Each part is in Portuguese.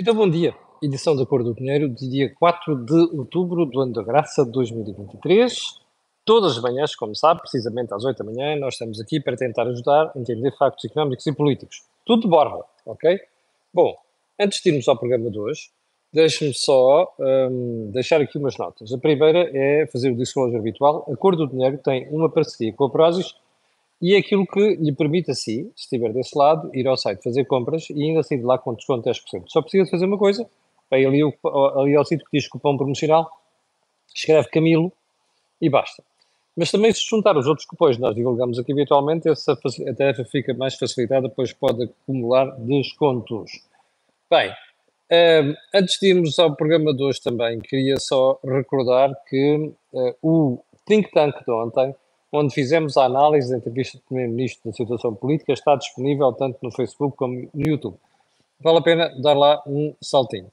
Então, bom dia. Edição da Cor do Dinheiro, de dia 4 de outubro do ano da graça de 2023. Todas as manhãs, como sabe, precisamente às 8 da manhã, nós estamos aqui para tentar ajudar a entender factos económicos e políticos. Tudo de borda, ok? Bom, antes de irmos ao programa de hoje, deixe-me só hum, deixar aqui umas notas. A primeira é fazer o disclosure habitual. A Cor do Dinheiro tem uma parceria com a Prozis e é aquilo que lhe permite a si, se estiver desse lado, ir ao site fazer compras e ainda sair de lá com desconto de 10%. Só precisa de fazer uma coisa, vai ali, ali ao sítio que diz cupom promocional, escreve Camilo e basta. Mas também se juntar os outros cupons que nós divulgamos aqui habitualmente, essa a tarefa fica mais facilitada, pois pode acumular descontos. Bem, um, ehm, antes de irmos ao programa de hoje também, queria só recordar que uh, o Think Tank de ontem onde fizemos a análise da entrevista do Primeiro-Ministro da situação política, está disponível tanto no Facebook como no YouTube. Vale a pena dar lá um saltinho.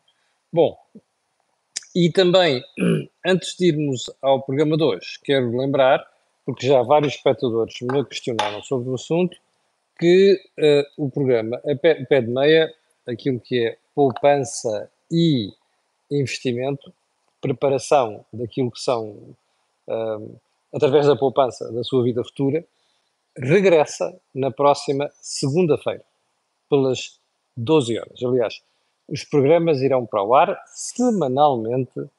Bom, e também, antes de irmos ao programa de hoje, quero lembrar, porque já vários espectadores me questionaram sobre o assunto, que uh, o programa a pé, pé de meia, aquilo que é poupança e investimento, preparação daquilo que são uh, através da poupança da sua vida futura, regressa na próxima segunda-feira, pelas 12 horas. Aliás, os programas irão para o ar semanalmente,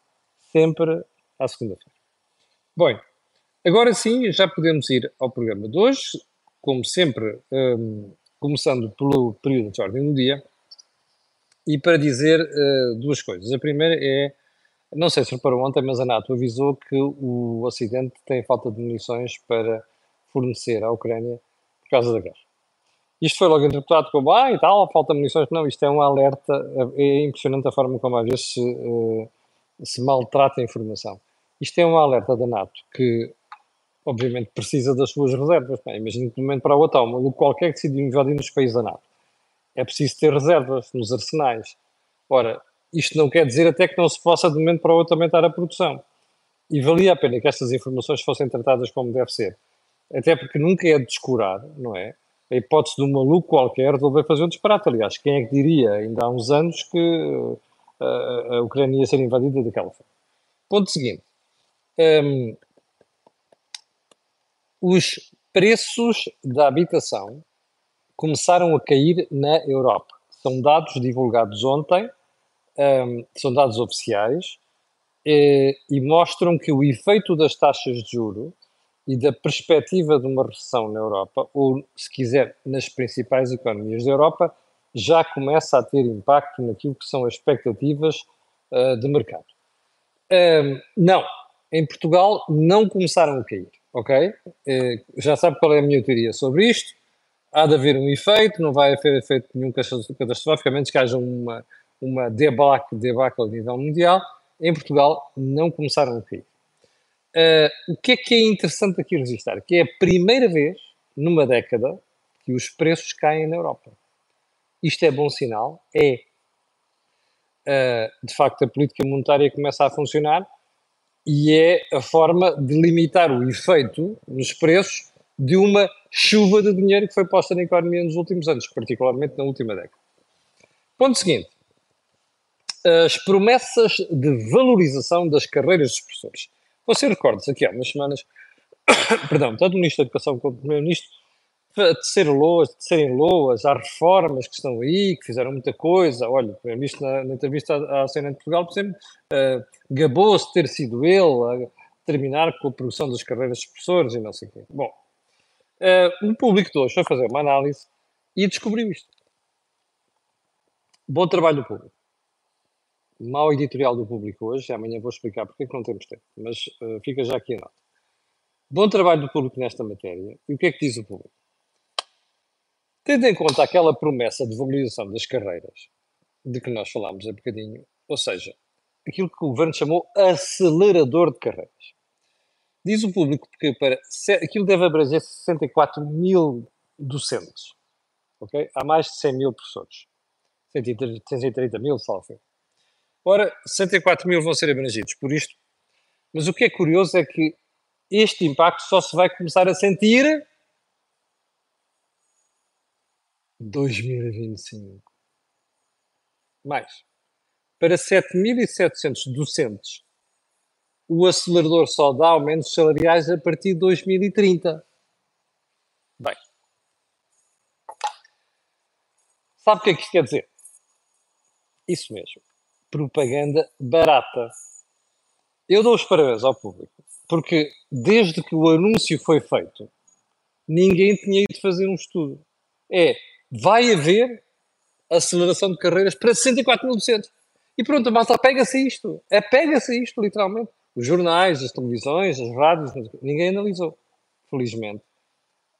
sempre à segunda-feira. Bom, agora sim, já podemos ir ao programa de hoje, como sempre, um, começando pelo período de ordem do dia, e para dizer uh, duas coisas. A primeira é não sei se reparou ontem, mas a NATO avisou que o Ocidente tem falta de munições para fornecer à Ucrânia por causa da guerra. Isto foi logo interpretado como, ah, e tal, falta de munições. Não, isto é um alerta, é impressionante a forma como às vezes se, uh, se maltrata a informação. Isto é um alerta da NATO, que obviamente precisa das suas reservas. Bem, imagino que de um momento para o outro, um qualquer que decide invadir nos países da NATO. É preciso ter reservas nos arsenais. Ora, isto não quer dizer até que não se possa de um momento para o outro aumentar a produção. E valia a pena que estas informações fossem tratadas como deve ser. Até porque nunca é de descurar, não é? A hipótese de um maluco qualquer resolver fazer um disparate. Aliás, quem é que diria ainda há uns anos que uh, a Ucrânia ia ser invadida daquela forma? Ponto seguinte. Um, os preços da habitação começaram a cair na Europa. São dados divulgados ontem um, são dados oficiais e, e mostram que o efeito das taxas de juro e da perspectiva de uma recessão na Europa, ou se quiser, nas principais economias da Europa, já começa a ter impacto naquilo que são as expectativas uh, de mercado. Um, não, em Portugal não começaram a cair, ok? Uh, já sabe qual é a minha teoria sobre isto. Há de haver um efeito, não vai haver efeito nenhum menos que haja uma, uma debacle, debacle a nível mundial, em Portugal não começaram a cair. Uh, o que é que é interessante aqui registrar? Que é a primeira vez numa década que os preços caem na Europa. Isto é bom sinal? É. Uh, de facto, a política monetária começa a funcionar e é a forma de limitar o efeito nos preços de uma chuva de dinheiro que foi posta na economia nos últimos anos, particularmente na última década. Ponto seguinte as promessas de valorização das carreiras dos professores. Você recorda-se aqui há umas semanas, perdão, tanto o Ministro da Educação como o Primeiro-Ministro, de serem loas, há reformas que estão aí, que fizeram muita coisa. Olha, o Primeiro-Ministro, na, na, entrevista à, à CNN de Portugal, por exemplo, uh, gabou-se de ter sido ele a terminar com a produção das carreiras dos professores e não sei o quê. Bom, uh, o público de hoje foi fazer uma análise e descobriu isto. Bom trabalho do público mau editorial do público hoje, amanhã vou explicar porque é que não temos tempo, mas uh, fica já aqui a nota. Bom trabalho do público nesta matéria. E o que é que diz o público? Tendo em conta aquela promessa de valorização das carreiras, de que nós falámos há bocadinho, ou seja, aquilo que o governo chamou acelerador de carreiras. Diz o público que para, aquilo deve abranger 64 mil docentes. Okay? Há mais de 100 mil professores. 130, 130 mil, salve. Ora, 64 mil vão ser abrangidos por isto, mas o que é curioso é que este impacto só se vai começar a sentir 2025. Mais. para 7.700 docentes, o acelerador só dá aumentos salariais a partir de 2030. Bem, sabe o que é que isto quer dizer? Isso mesmo. Propaganda barata. Eu dou os parabéns ao público, porque desde que o anúncio foi feito, ninguém tinha ido fazer um estudo. É, vai haver aceleração de carreiras para 64 mil docentes. E pronto, a malta pega-se a isto. É pega-se a isto, literalmente. Os jornais, as televisões, as rádios, ninguém analisou, felizmente.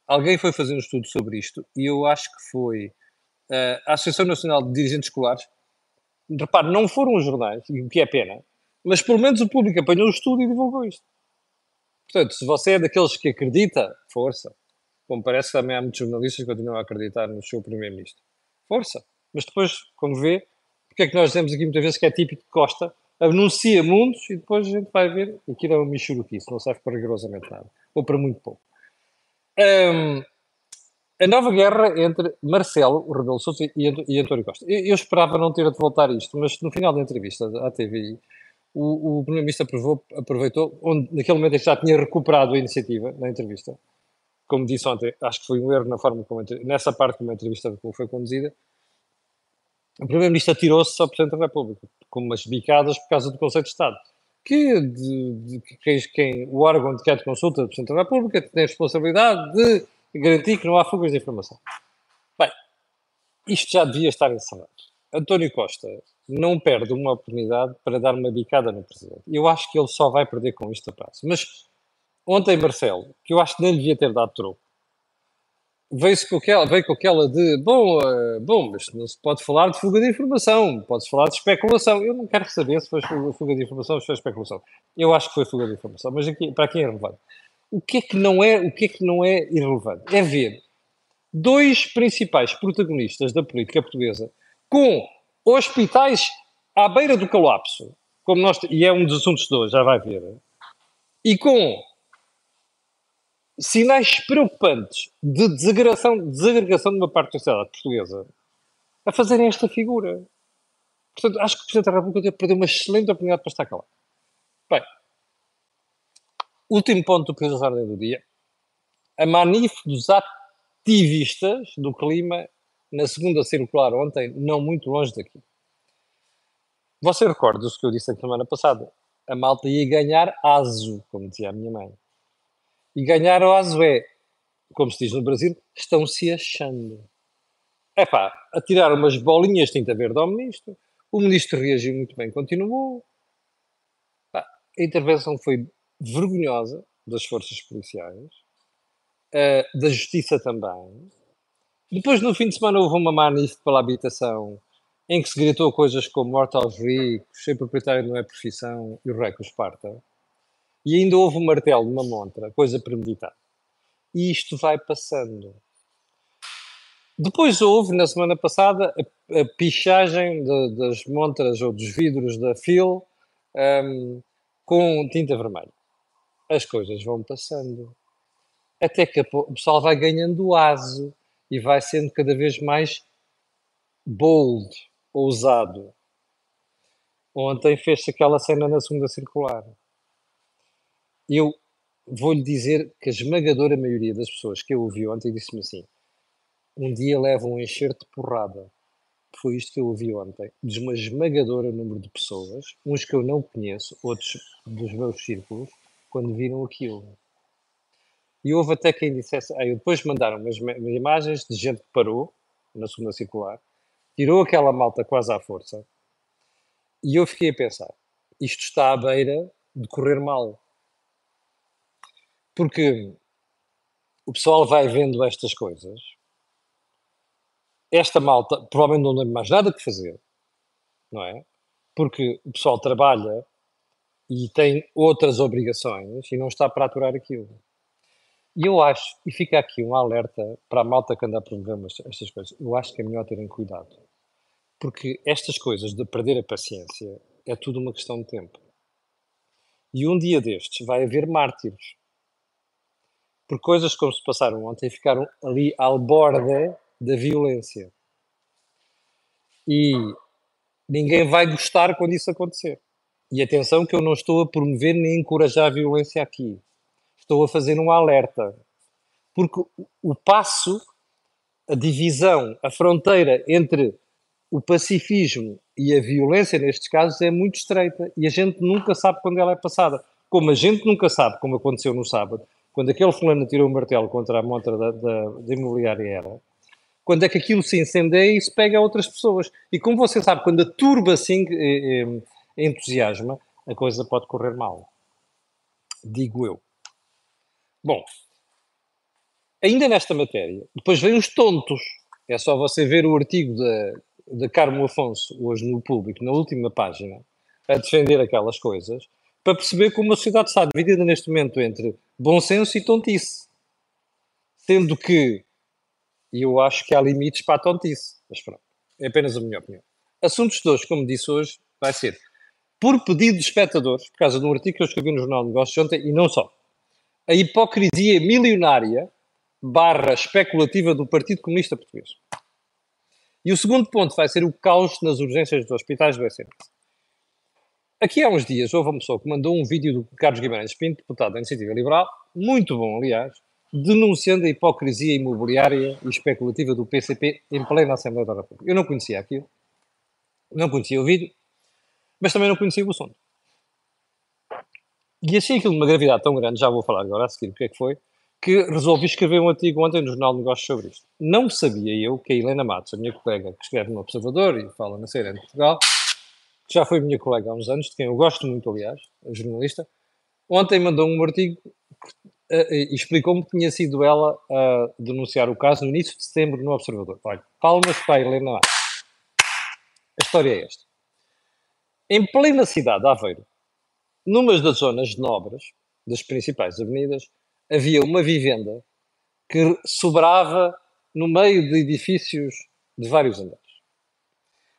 Alguém foi fazer um estudo sobre isto e eu acho que foi uh, a Associação Nacional de Dirigentes Escolares. Repare, não foram os jornais, o que é pena, mas pelo menos o público apanhou o estudo e divulgou isto. Portanto, se você é daqueles que acredita, força. Como parece também há muitos jornalistas que continuam a acreditar no seu primeiro-ministro. Força. Mas depois, quando vê, porque é que nós dizemos aqui muitas vezes que é típico de Costa, anuncia mundos e depois a gente vai ver, aquilo é um michuruquice, não serve para rigorosamente nada, ou para muito pouco. Um, a nova guerra entre Marcelo, o Rebelo Sousa, e, António Costa. Eu, eu, esperava não ter de voltar a isto, mas no final da entrevista à TVI, o, o Primeiro-Ministro aproveitou, onde naquele momento já tinha recuperado a iniciativa na entrevista, como disse ontem, acho que foi um erro na forma como, nessa parte como a entrevista foi conduzida, o Primeiro-Ministro atirou-se ao Presidente da República, com umas bicadas por causa do Conselho de Estado, que, de, de, quem, quem, o órgão de que é de consulta do Presidente da República tem a responsabilidade de garantir que não há fugas de informação. Bem, isto já devia estar encerrado. António Costa não perde uma oportunidade para dar uma bicada no Presidente. Eu acho que ele só vai perder com isto a prazo. Mas ontem, Marcelo, que eu acho que nem devia ter dado troco, veio-se com aquela, veio com aquela de bom, uh, bom, mas não se pode falar de fuga de informação, pode-se falar de especulação. Eu não quero saber se foi fuga de informação ou se foi especulação. Eu acho que foi fuga de informação, mas aqui, para quem é relevante? O que é que não é, o que é que não é irrelevante? É ver dois principais protagonistas da política portuguesa com hospitais à beira do colapso, como nós, e é um dos assuntos de hoje, já vai ver, e com sinais preocupantes de desagregação, desagregação de uma parte da sociedade portuguesa a fazerem esta figura. Portanto, acho que o Presidente da República perdeu uma excelente oportunidade para estar calado. Bem, último ponto do Presidente da Ordem do Dia. A manif dos ativistas do clima na segunda circular ontem, não muito longe daqui. Você recorda-se que eu disse a semana passada? A malta ia ganhar aso, como dizia a minha mãe. E ganhar o aso é, como se diz no Brasil, estão se achando. É pá, atirar umas bolinhas de tinta verde ao ministro. O ministro reagiu muito bem, continuou. Pá, a intervenção foi vergonhosa das forças policiais, uh, da justiça também. Depois, no fim de semana, houve uma manif pela habitação em que se gritou coisas como morte aos ricos, ser proprietário não é profissão e o rei que os parta. E ainda houve um martelo numa montra, coisa premeditada. E isto vai passando. Depois houve, na semana passada, a, a pichagem de, das montras ou dos vidros da FIL um, com tinta vermelha. As coisas vão passando. Até que o pessoal vai ganhando aso e vai sendo cada vez mais bold, ousado. Ontem fez-se aquela cena na segunda circular eu vou-lhe dizer que a esmagadora maioria das pessoas que eu ouvi ontem disse-me assim: um dia levam um enxerto de porrada. Foi isto que eu ouvi ontem, de uma esmagadora número de pessoas, uns que eu não conheço, outros dos meus círculos, quando viram aquilo. E houve até quem dissesse, aí depois mandaram umas, umas imagens de gente que parou na segunda circular, tirou aquela malta quase à força, e eu fiquei a pensar, isto está à beira de correr mal porque o pessoal vai vendo estas coisas. Esta malta provavelmente não tem mais nada que fazer, não é? Porque o pessoal trabalha e tem outras obrigações e não está para aturar aquilo. E eu acho, e fica aqui um alerta para a malta que anda a promover estas coisas, eu acho que é melhor terem cuidado. Porque estas coisas de perder a paciência é tudo uma questão de tempo. E um dia destes vai haver mártires por coisas como se passaram ontem ficaram ali ao borde da violência. E ninguém vai gostar quando isso acontecer. E atenção que eu não estou a promover nem encorajar a violência aqui. Estou a fazer um alerta. Porque o passo, a divisão, a fronteira entre o pacifismo e a violência nestes casos é muito estreita e a gente nunca sabe quando ela é passada. Como a gente nunca sabe, como aconteceu no sábado, quando aquele fulano tirou o martelo contra a montra da, da, da imobiliária era, quando é que aquilo se incendeia e se pega a outras pessoas. E como você sabe, quando a turba assim eh, eh, entusiasma, a coisa pode correr mal. Digo eu. Bom, ainda nesta matéria, depois vem os tontos. É só você ver o artigo da, da Carmo Afonso, hoje no público, na última página, a defender aquelas coisas, para perceber como a sociedade está dividida neste momento entre bom senso e tontice. Sendo que e eu acho que há limites para a tontice. Mas pronto, é apenas a minha opinião. Assuntos de hoje, como disse hoje, vai ser por pedido de espectadores, por causa de um artigo que eu escrevi no Jornal de Negócios ontem, e não só. A hipocrisia milionária barra especulativa do Partido Comunista Português. E o segundo ponto vai ser o caos nas urgências dos hospitais do SNS. Aqui há uns dias houve uma pessoa que mandou um vídeo do Carlos Guimarães Pinto, deputado da Iniciativa Liberal, muito bom, aliás, denunciando a hipocrisia imobiliária e especulativa do PCP em plena Assembleia da República. Eu não conhecia aquilo, não conhecia o vídeo, mas também não conhecia o assunto. E achei aquilo de uma gravidade tão grande, já vou falar agora a seguir o que é que foi, que resolvi escrever um artigo ontem no Jornal de Negócios sobre isto. Não sabia eu que a Helena Matos, a minha colega que escreve no Observador e fala na CNN de Portugal, que já foi minha colega há uns anos, de quem eu gosto muito, aliás, jornalista, ontem mandou um artigo e explicou-me que tinha sido ela a denunciar o caso no início de setembro no Observador. Olha, palmas para a Helena A história é esta. Em plena cidade de Aveiro, numa das zonas nobres das principais avenidas, havia uma vivenda que sobrava no meio de edifícios de vários andares.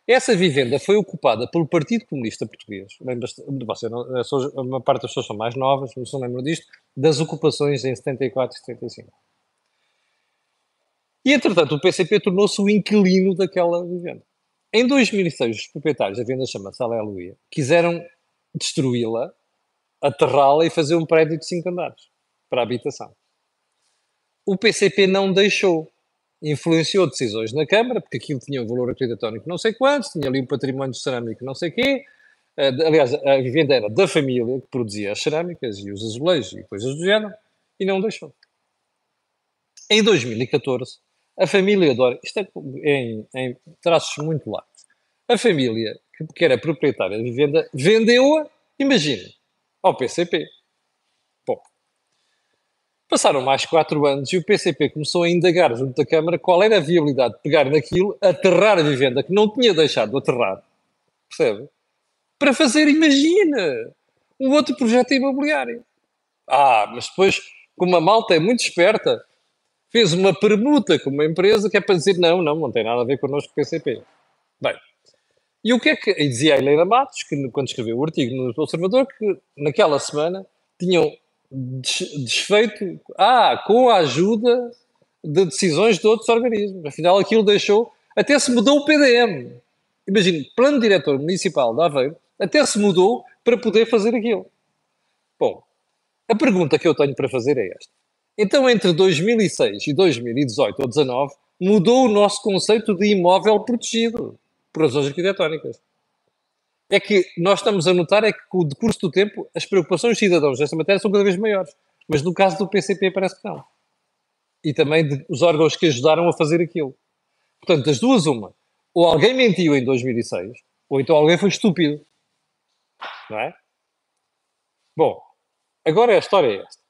Essa vivenda foi ocupada pelo Partido Comunista Português. Uma parte das pessoas são mais novas, não se lembram disto, das ocupações em 74 e 75. E, entretanto, o PCP tornou-se o inquilino daquela vivenda. Em 2006, os proprietários da venda chama-se Aleluia, quiseram destruí-la, aterrá-la e fazer um prédio de cinco andares para habitação. O PCP não deixou influenciou decisões na Câmara, porque aquilo tinha um valor acreditatório não sei quantos, tinha ali um património cerâmico não sei quê. Uh, aliás, a vivenda era da família que produzia as cerâmicas e os azulejos e coisas do género, e não deixou. Em 2014, a família Dória, isto é em, em traços muito largos, a família que, era proprietária da vivenda vendeu-a, imagine, ao PCP. Passaram mais quatro anos e o PCP começou a indagar junto da Câmara qual era a viabilidade de pegar naquilo, aterrar a vivenda que não tinha deixado de aterrar, percebe? Para fazer, imagina, um outro projeto imobiliário. Ah, mas depois, como a malta é muito esperta, fez uma permuta com uma empresa que é para dizer não, não, não tem nada a ver connosco PCP. Bem, e o que é que e dizia a Helena Matos, que quando escreveu o artigo no Observador, que naquela semana tinham desfeito ah, com a ajuda de decisões de outros organismos. Afinal, aquilo deixou. Até se mudou o PDM. Imagine, Plano Diretor Municipal de Aveiro, até se mudou para poder fazer aquilo. Bom, a pergunta que eu tenho para fazer é esta. Então, entre 2006 e 2018 ou 2019, mudou o nosso conceito de imóvel protegido por razões arquitetónicas é que nós estamos a notar é que com o decurso do tempo as preocupações dos cidadãos nesta matéria são cada vez maiores. Mas no caso do PCP parece que não. E também de, os órgãos que ajudaram a fazer aquilo. Portanto, das duas, uma. Ou alguém mentiu em 2006, ou então alguém foi estúpido. Não é? Bom, agora a história é esta.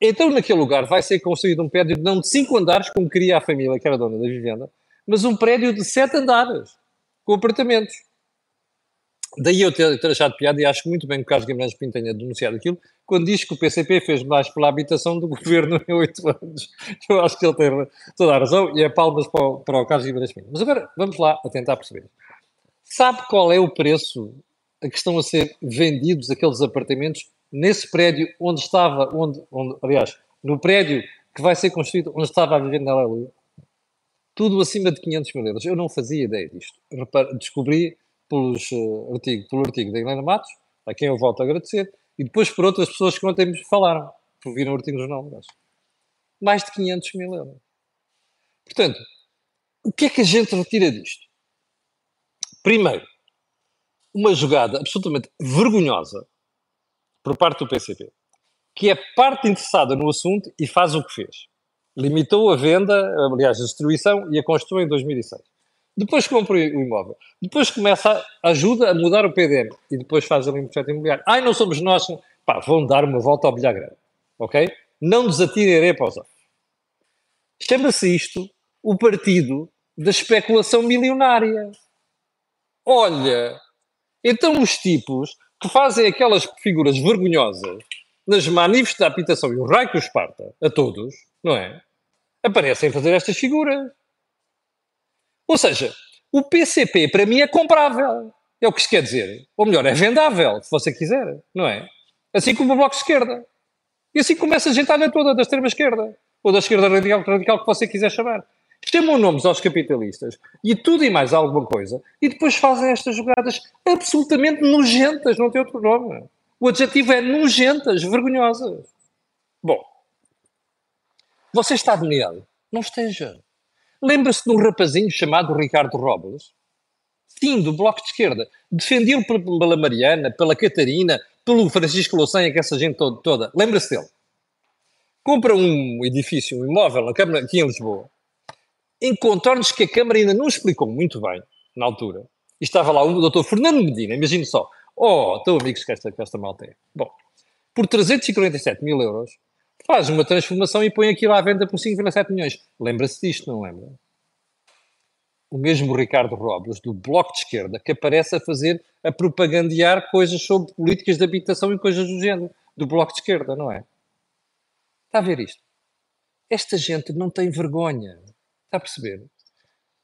Então, naquele lugar vai ser construído um prédio não de 5 andares, como queria a família que era dona da vivenda, mas um prédio de 7 andares, com apartamentos. Daí eu ter, ter achado piada e acho muito bem que o Carlos Guimarães Pinto tenha denunciado aquilo, quando diz que o PCP fez mais pela habitação do governo em oito anos. Eu acho que ele tem toda a razão e é palmas para o, para o Carlos Guimarães Pinto. Mas agora vamos lá a tentar perceber. Sabe qual é o preço a que estão a ser vendidos aqueles apartamentos nesse prédio onde estava, onde, onde aliás, no prédio que vai ser construído onde estava a viver na Aleluia? Tudo acima de 500 mil euros. Eu não fazia ideia disto. Descobri pelos, uh, artigo, pelo artigo da Helena Matos, a quem eu volto a agradecer, e depois por outras pessoas que ontem me falaram, que viram o artigo no jornal. Mais de 500 mil euros. Portanto, o que é que a gente retira disto? Primeiro, uma jogada absolutamente vergonhosa por parte do PCP, que é parte interessada no assunto e faz o que fez. Limitou a venda, aliás, a destruição e a construção em 2006. Depois compra o imóvel. Depois começa a ajuda a mudar o PDM. E depois faz ali um projeto imobiliário. Ai, não somos nós. Pá, vão dar uma volta ao bilhar grande. Ok? Não desatirem areia para os olhos. Chama-se isto o partido da especulação milionária. Olha, então os tipos que fazem aquelas figuras vergonhosas nas manifestos da habitação e o raio que os parta, a todos, não é? Aparecem fazer estas figuras. Ou seja, o PCP para mim é comprável. É o que se quer dizer. Ou melhor, é vendável, se você quiser, não é? Assim como o Bloco de Esquerda. E assim começa a gentalha toda da extrema-esquerda. Ou da esquerda radical, radical que você quiser chamar. Chamam nomes aos capitalistas e tudo e mais alguma coisa e depois fazem estas jogadas absolutamente nojentas, não tem outro nome. O adjetivo é nojentas, vergonhosas. Bom, você está admirado? Não esteja. Lembra-se de um rapazinho chamado Ricardo Robles? Sim, do Bloco de Esquerda. Defendido pela Mariana, pela Catarina, pelo Francisco Louçanha, que essa gente toda. toda. Lembra-se dele? Compra um edifício, um imóvel aqui em Lisboa. Em contornos que a Câmara ainda não explicou muito bem, na altura. E estava lá o doutor Fernando Medina, imagine só. Oh, estou amigos que esta, que esta malta é. Bom, por 347 mil euros, faz uma transformação e põe aquilo à venda por 5,7 milhões. Lembra-se disto, não lembra? O mesmo Ricardo Robles, do Bloco de Esquerda, que aparece a fazer, a propagandear coisas sobre políticas de habitação e coisas do género, do Bloco de Esquerda, não é? Está a ver isto? Esta gente não tem vergonha. Está a perceber?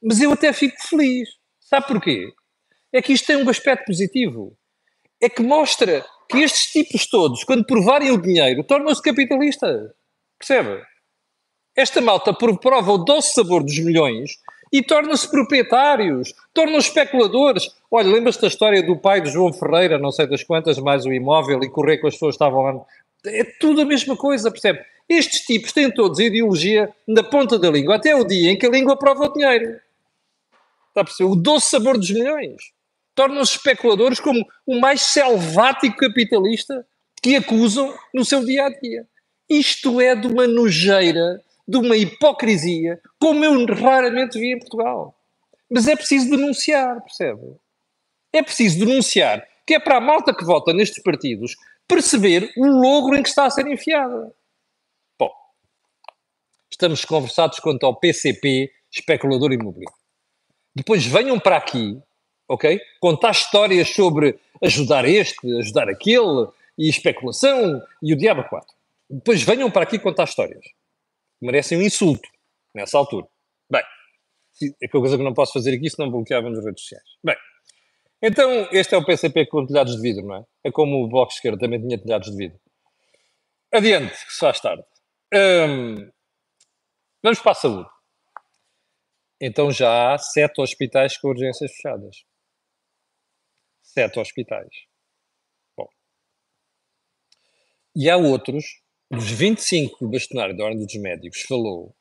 Mas eu até fico feliz. Sabe porquê? É que isto tem um aspecto positivo. É que mostra que estes tipos todos, quando provarem o dinheiro, tornam-se capitalistas. Percebe? Esta malta prova o doce sabor dos milhões e tornam-se proprietários, tornam-se especuladores. Olha, lembra-se da história do pai de João Ferreira, não sei das quantas, mais o imóvel e correr com as pessoas que estavam lá. É tudo a mesma coisa, percebe? Estes tipos têm todos a ideologia na ponta da língua, até o dia em que a língua prova o dinheiro. Está a perceber? O doce sabor dos milhões tornam-se especuladores como o mais selvático capitalista que acusam no seu dia a dia. Isto é de uma nojeira, de uma hipocrisia, como eu raramente vi em Portugal. Mas é preciso denunciar, percebe? É preciso denunciar que é para a malta que vota nestes partidos perceber o logro em que está a ser enfiada. Estamos conversados quanto ao PCP, especulador imobiliário. Depois venham para aqui ok? Contar histórias sobre ajudar este, ajudar aquele, e especulação, e o diabo quatro. Depois venham para aqui contar histórias. Merecem um insulto, nessa altura. Bem, é coisa que não posso fazer aqui, senão bloqueava nas redes sociais. Bem, então este é o PCP com telhados de vidro, não é? É como o Bloco Esquerdo também tinha telhados de vidro. Adiante, que se faz tarde. Hum, vamos para a saúde. Então já há sete hospitais com urgências fechadas sete hospitais. Bom. E há outros, dos 25 que o bastonário da Ordem dos Médicos falou,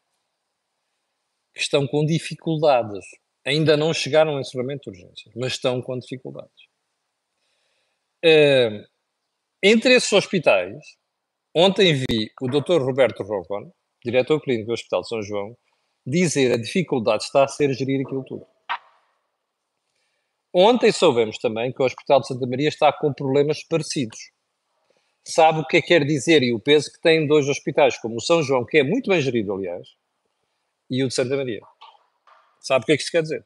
que estão com dificuldades. Ainda não chegaram ao encerramento de urgências, mas estão com dificuldades. Uh, entre esses hospitais, ontem vi o Dr. Roberto Rovon, diretor clínico do Hospital de São João, dizer a dificuldade está a ser gerir aquilo tudo. Ontem soubemos também que o Hospital de Santa Maria está com problemas parecidos. Sabe o que é que quer dizer e o peso que tem dois hospitais, como o São João, que é muito bem gerido, aliás, e o de Santa Maria. Sabe o que é que isto quer dizer?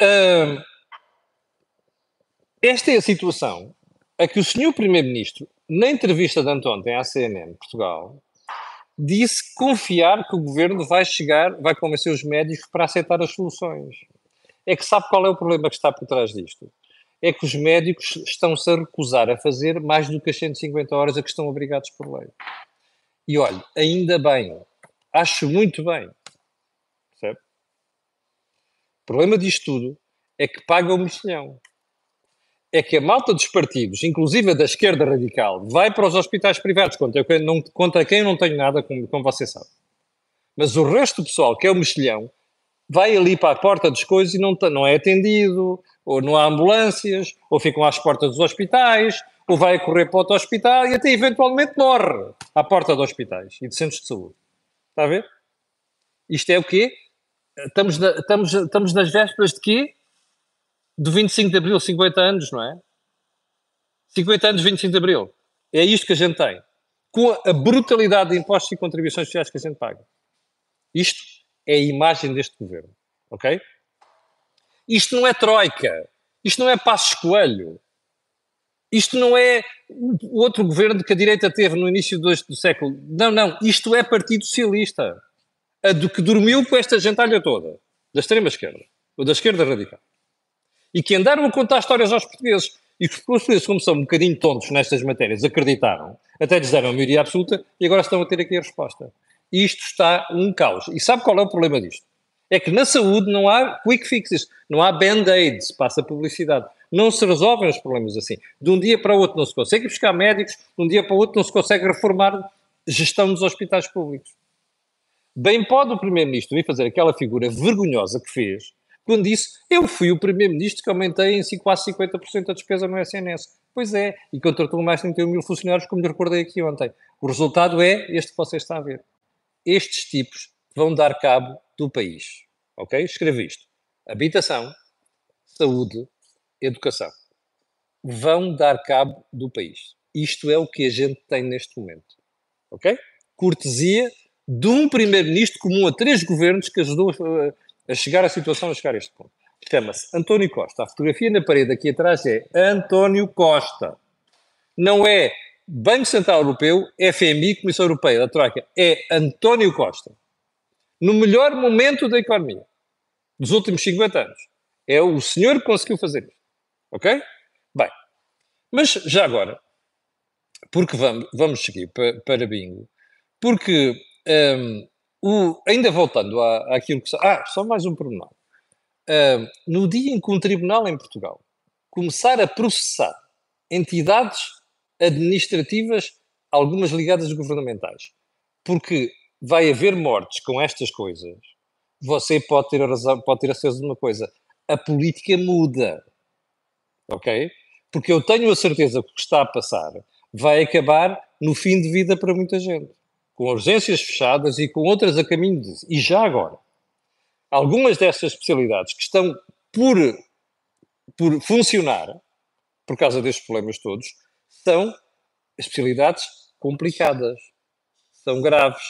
Hum, esta é a situação a que o senhor Primeiro-Ministro, na entrevista de anteontem à CNN Portugal, disse confiar que o governo vai chegar, vai convencer os médicos para aceitar as soluções. É que sabe qual é o problema que está por trás disto? É que os médicos estão-se a recusar a fazer mais do que as 150 horas a que estão obrigados por lei. E olha, ainda bem, acho muito bem. Percebe? problema disto tudo é que paga o mexilhão. É que a malta dos partidos, inclusive a da esquerda radical, vai para os hospitais privados, contra quem não, contra quem não tenho nada, como, como você sabe. Mas o resto do pessoal, que é o mexilhão, vai ali para a porta das coisas e não, não é atendido, ou não há ambulâncias, ou ficam às portas dos hospitais, ou vai correr para outro hospital e até eventualmente morre à porta dos hospitais e de centros de saúde. Está a ver? Isto é o quê? Estamos, na, estamos, estamos nas vésperas de quê? Do 25 de Abril, 50 anos, não é? 50 anos, 25 de Abril. É isto que a gente tem. Com a brutalidade de impostos e contribuições sociais que a gente paga. Isto é a imagem deste governo. Ok? Isto não é troika. Isto não é passo coelho. Isto não é o outro governo que a direita teve no início do, do século. Não, não. Isto é Partido Socialista. A do que dormiu com esta gentalha toda. Da extrema-esquerda. Ou da esquerda radical. E que andaram a contar histórias aos portugueses. E os portugueses, como são um bocadinho tontos nestas matérias, acreditaram. Até lhes deram a maioria absoluta e agora estão a ter aqui a resposta. Isto está um caos. E sabe qual é o problema disto? É que na saúde não há quick fixes, não há band-aids, passa publicidade. Não se resolvem os problemas assim. De um dia para o outro não se consegue buscar médicos, de um dia para o outro não se consegue reformar gestão dos hospitais públicos. Bem pode o Primeiro-Ministro vir fazer aquela figura vergonhosa que fez quando disse eu fui o Primeiro-Ministro que aumentei em quase 50% a despesa no SNS. Pois é, e contratou mais de 31 mil funcionários, como lhe recordei aqui ontem. O resultado é este que você está a ver. Estes tipos vão dar cabo do país. Ok? Escreve isto. Habitação, saúde, educação. Vão dar cabo do país. Isto é o que a gente tem neste momento. Ok? Cortesia de um primeiro-ministro comum a três governos que ajudou a, chegar à situação, a chegar a este ponto. Chama-se António Costa. A fotografia na parede aqui atrás é António Costa. Não é Banco Central Europeu, FMI, Comissão Europeia, da Troika. É António Costa no melhor momento da economia dos últimos 50 anos. É o senhor que conseguiu fazer isso. Ok? Bem, mas já agora, porque vamos, vamos seguir para, para bingo, porque um, o, ainda voltando à, àquilo que. Ah, só mais um pormenor. Um, no dia em que um tribunal em Portugal começar a processar entidades administrativas, algumas ligadas governamentais, porque vai haver mortes com estas coisas, você pode ter razão, pode ter a certeza de uma coisa: a política muda. Ok? Porque eu tenho a certeza que o que está a passar vai acabar no fim de vida para muita gente. Com urgências fechadas e com outras a caminho disso. E já agora, algumas dessas especialidades que estão por, por funcionar, por causa destes problemas todos, são especialidades complicadas, são graves,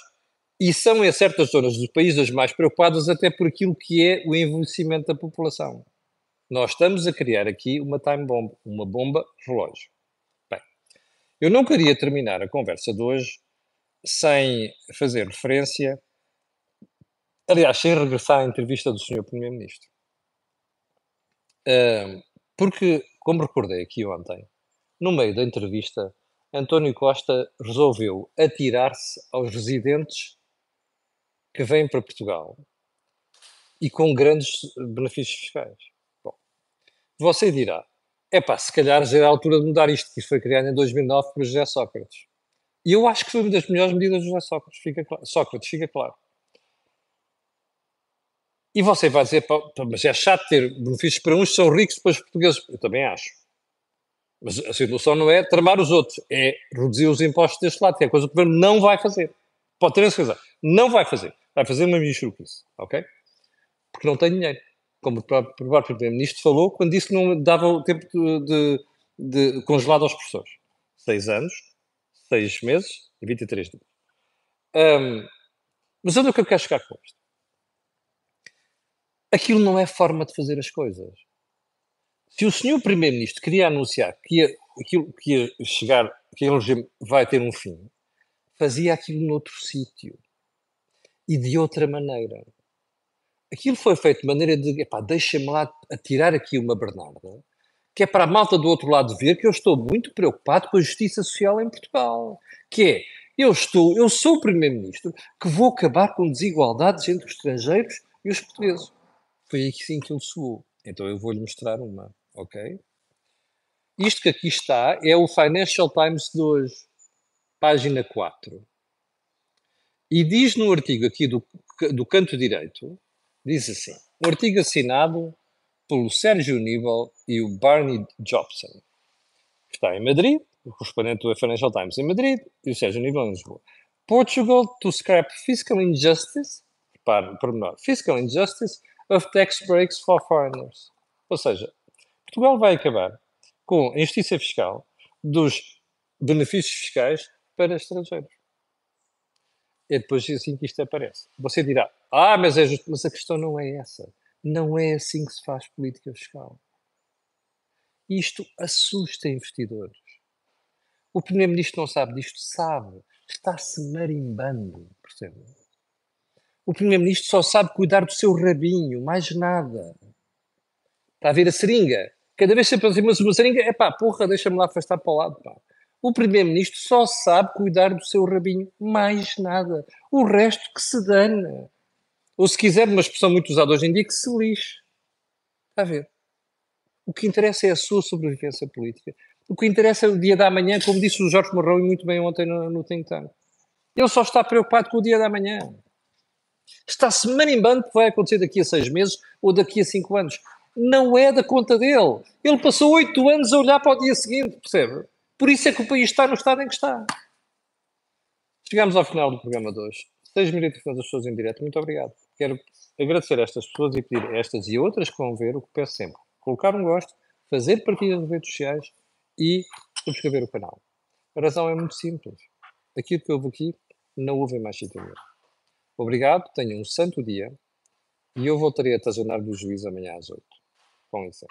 e são em certas zonas do país as mais preocupadas até por aquilo que é o envelhecimento da população. Nós estamos a criar aqui uma time bomb, uma bomba relógio. Bem, eu não queria terminar a conversa de hoje sem fazer referência, aliás, sem regressar à entrevista do Sr. Primeiro-Ministro. porque, como recordei aqui ontem, no meio da entrevista, António Costa resolveu atirar-se aos residentes que vêm para Portugal e com grandes benefícios fiscais. Bom, você dirá, é pá, se calhar já é a altura de mudar isto, que foi criado em 2009 por José Sócrates. E eu acho que foi uma das melhores medidas de José Sócrates, fica claro. Sócrates, fica claro. E você vai dizer, mas é chato ter benefícios para uns que são ricos, depois portugueses. Eu também acho. Mas a situação não é tramar os outros, é reduzir os impostos deste lado, que é coisa que o governo não vai fazer. Pode ter razão. Não vai fazer. Vai fazer uma isso, ok? Porque não tem dinheiro. Como o próprio Primeiro-Ministro falou, quando disse que não dava o tempo de, de, de congelado aos professores. Seis anos, seis meses e 23 dias. Um, mas onde é que eu quero chegar com isto? Aquilo não é forma de fazer as coisas. Se o senhor Primeiro-Ministro queria anunciar que ia, aquilo que ia chegar, que a regime vai ter um fim, fazia aquilo noutro sítio e de outra maneira. Aquilo foi feito de maneira de, epá, deixa-me lá atirar aqui uma Bernarda, que é para a malta do outro lado ver que eu estou muito preocupado com a justiça social em Portugal. Que é, eu estou, eu sou o Primeiro-Ministro que vou acabar com desigualdades entre os estrangeiros e os portugueses. Foi assim que ele soou. Então eu vou-lhe mostrar uma, ok? Isto que aqui está é o Financial Times de hoje, página 4. E diz no artigo aqui do, do canto direito, diz assim, um artigo assinado pelo Sérgio Níbal e o Barney Jobson, que está em Madrid, o correspondente do Financial Times em Madrid, e o Sérgio Níbal em Lisboa. Portugal to scrap fiscal injustice, repare, pormenor, fiscal injustice of tax breaks for foreigners. Ou seja, Portugal vai acabar com a injustiça fiscal dos benefícios fiscais para estrangeiros. É depois assim que isto aparece. Você dirá, ah, mas, é justo. mas a questão não é essa. Não é assim que se faz política fiscal. Isto assusta investidores. O Primeiro-Ministro não sabe disto, sabe. Está-se marimbando, percebe? O Primeiro-Ministro só sabe cuidar do seu rabinho, mais nada. Está a ver a seringa? Cada vez que pensa uma seringa, é pá, porra, deixa-me lá afastar para o lado, pá. O Primeiro-Ministro só sabe cuidar do seu rabinho, mais nada. O resto que se dane. Ou se quiser, uma expressão muito usada hoje em dia, que se lixe. Está a ver? O que interessa é a sua sobrevivência política. O que interessa é o dia da manhã, como disse o Jorge Morrão muito bem ontem no, no Think Tank. Ele só está preocupado com o dia da manhã. Está-se marimbando que vai acontecer daqui a seis meses ou daqui a cinco anos. Não é da conta dele. Ele passou oito anos a olhar para o dia seguinte, percebe? Por isso é que o país está no estado em que está. Chegamos ao final do programa de hoje. 6 minutos das pessoas em direto. Muito obrigado. Quero agradecer a estas pessoas e pedir estas e outras que vão ver o que peço sempre. Colocar um gosto, fazer partilha nas redes sociais e subscrever o canal. A razão é muito simples. Aquilo que houve aqui não houve mais sítio. Obrigado, tenham um santo dia e eu voltarei a tazanar do juiz amanhã às 8. Com licença.